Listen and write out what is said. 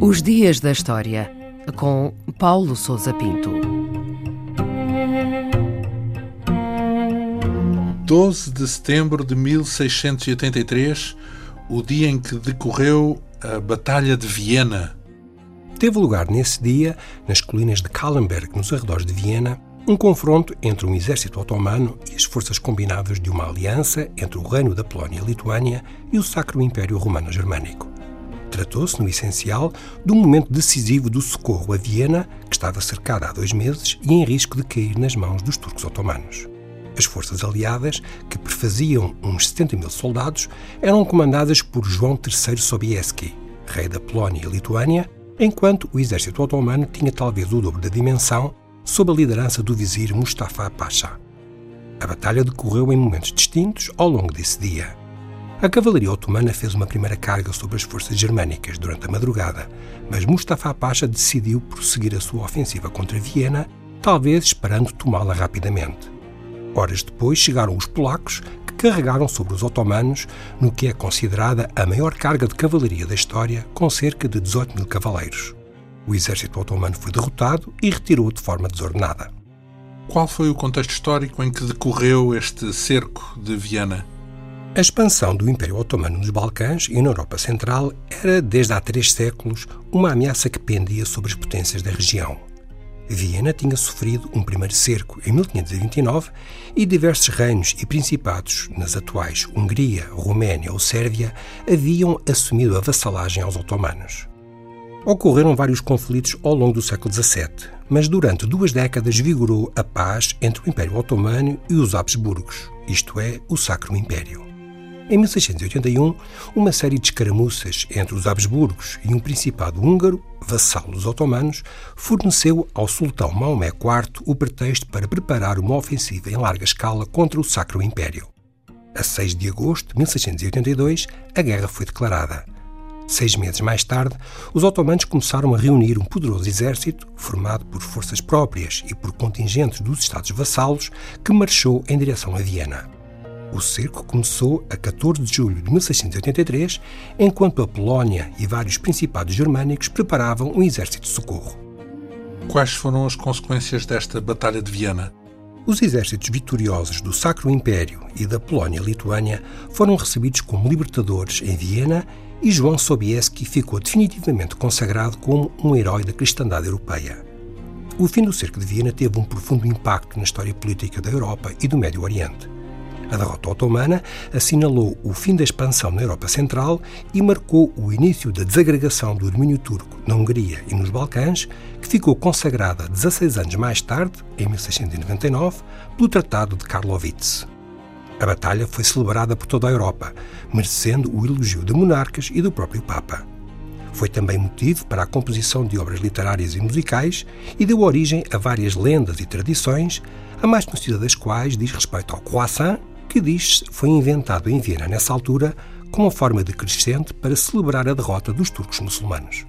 Os Dias da História, com Paulo Souza Pinto. 12 de setembro de 1683, o dia em que decorreu a Batalha de Viena. Teve lugar nesse dia, nas colinas de Kallenberg, nos arredores de Viena, um confronto entre um exército otomano e as forças combinadas de uma aliança entre o Reino da Polónia e Lituânia e o Sacro Império Romano-Germânico. Tratou-se, no essencial, de um momento decisivo do socorro a Viena, que estava cercada há dois meses e em risco de cair nas mãos dos turcos otomanos. As forças aliadas, que prefaziam uns 70 mil soldados, eram comandadas por João III Sobieski, rei da Polónia e Lituânia, enquanto o exército otomano tinha talvez o dobro da dimensão, sob a liderança do vizir Mustafa Pasha. A batalha decorreu em momentos distintos ao longo desse dia. A cavalaria otomana fez uma primeira carga sobre as forças germânicas durante a madrugada, mas Mustafa Pasha decidiu prosseguir a sua ofensiva contra Viena, talvez esperando tomá-la rapidamente. Horas depois chegaram os polacos, que carregaram sobre os otomanos no que é considerada a maior carga de cavalaria da história, com cerca de 18 mil cavaleiros. O exército otomano foi derrotado e retirou de forma desordenada. Qual foi o contexto histórico em que decorreu este cerco de Viena? A expansão do Império Otomano nos Balcãs e na Europa Central era, desde há três séculos, uma ameaça que pendia sobre as potências da região. Viena tinha sofrido um primeiro cerco em 1529 e diversos reinos e principados, nas atuais Hungria, Roménia ou Sérvia, haviam assumido a vassalagem aos otomanos. Ocorreram vários conflitos ao longo do século XVII, mas durante duas décadas vigorou a paz entre o Império Otomano e os Habsburgos, isto é, o Sacro Império. Em 1681, uma série de escaramuças entre os Habsburgos e um principado húngaro, vassalo dos otomanos, forneceu ao sultão Maomé IV o pretexto para preparar uma ofensiva em larga escala contra o Sacro Império. A 6 de agosto de 1682, a guerra foi declarada. Seis meses mais tarde, os otomanos começaram a reunir um poderoso exército, formado por forças próprias e por contingentes dos Estados vassalos, que marchou em direção a Viena. O cerco começou a 14 de julho de 1683, enquanto a Polónia e vários principados germânicos preparavam um exército de socorro. Quais foram as consequências desta Batalha de Viena? Os exércitos vitoriosos do Sacro Império e da Polónia-Lituânia foram recebidos como libertadores em Viena e João Sobieski ficou definitivamente consagrado como um herói da cristandade europeia. O fim do cerco de Viena teve um profundo impacto na história política da Europa e do Médio Oriente. A derrota otomana assinalou o fim da expansão na Europa Central e marcou o início da desagregação do domínio turco na Hungria e nos Balcãs, que ficou consagrada 16 anos mais tarde, em 1699, pelo Tratado de Karlowitz. A batalha foi celebrada por toda a Europa, merecendo o elogio de monarcas e do próprio Papa. Foi também motivo para a composição de obras literárias e musicais e deu origem a várias lendas e tradições, a mais conhecida das quais diz respeito ao croissant que diz foi inventado em Viena nessa altura como forma decrescente para celebrar a derrota dos turcos muçulmanos.